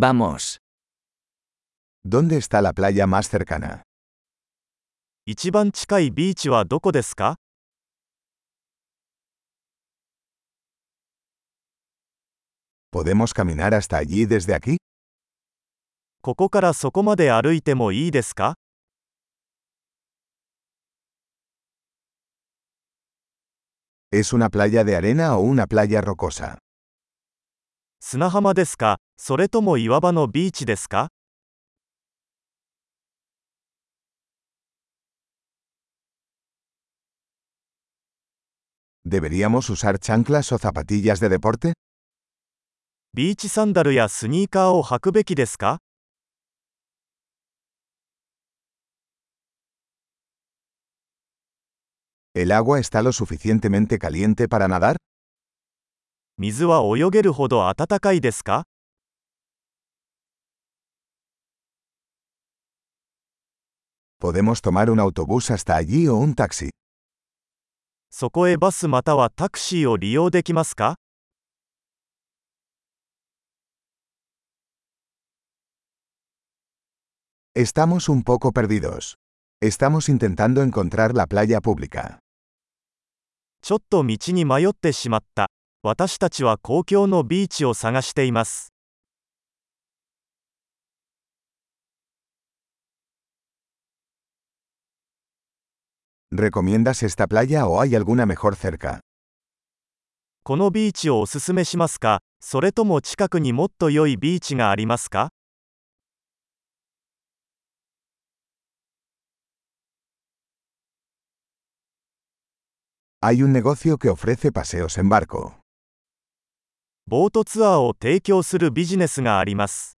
Vamos. ¿Dónde está la playa más cercana? 一番近いビーチはどこですか ¿Podemos caminar hasta allí desde aquí? ここからそこまで歩いてもいいですか ¿Es una playa de arena o una playa rocosa? 砂浜ですかそれとも岩場のビーチですか ¿Deberíamos usar chanclas o zapatillas de deporte? ビーチサンダルやスニーカーを履くべきですか ¿El agua está lo suficientemente caliente para nadar? 水は泳げるほど暖かいですか ¿Podemos tomar un autobús hasta allí o un taxi? そこへバスまたはタクシーを利用できますか Estamos un poco perdidos. Estamos intentando encontrar la playa pública. ちょっと道に迷ってしまった。私たちは公共のビーチを探しています。¿Recomiendas esta playa o hay alguna mejor cerca? このビーチをおすすめしますかそれとも近くにもっと良いビーチがありますか Hay un negocio que ofrece paseos en barco. ボートツアーを提供するビジネスがあります。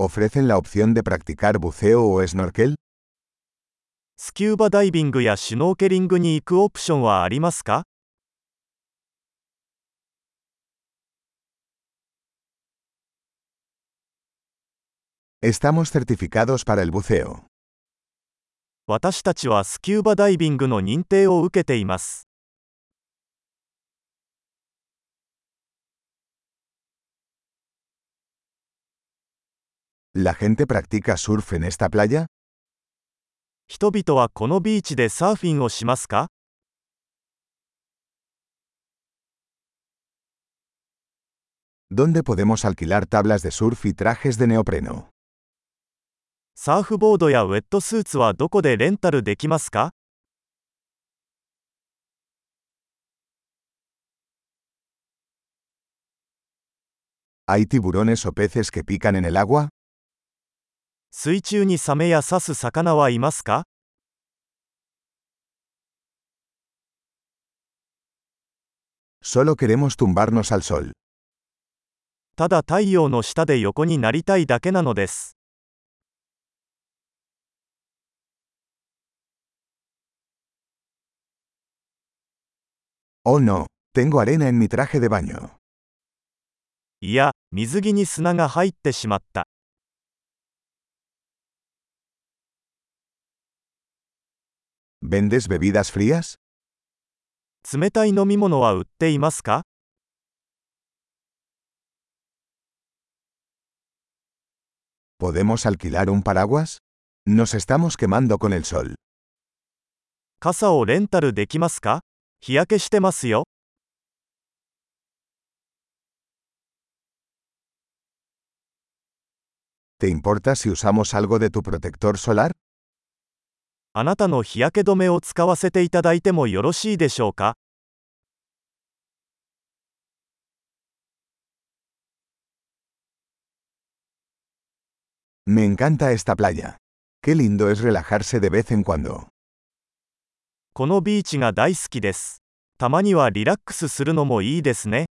¿Ofrecen la opción de practicar buceo o snorkel? スキューバダイビングやシュノーケリングに行くオプションはありますか Estamos certificados para el buceo. 私たちはスキューバダイビングの認定を受けています。¿La gente practica surf en esta playa? 人々はこのビーチでサーフィンをしますか ¿Dónde podemos alquilar tablas de surf y trajes de neopreno? サーフボードやウェットスーツはどこでレンタルできますか？¿Hay tiburones o peces que pican en el agua? 水中にサメや刺す魚はいますか？Solo queremos tumbarnos al sol. ただ太陽の下で横になりたいだけなのです。Oh no, tengo arena en mi traje de baño. いや、水着に砂が入ってしまった。¿Vendes bebidas frías? 冷たい飲み物は売っていますか ¿Podemos alquilar un paraguas? Nos estamos quemando con el sol. 傘をレンタルできますか日焼けしてますよ。 ¿Te importa si usamos algo de tu protector solar? あなたの日焼け止めを使わせていただいてもよろしいでしょうか Me encanta esta playa. Qué lindo es relajarse de vez en cuando. このビーチが大好きです。たまにはリラックスするのもいいですね。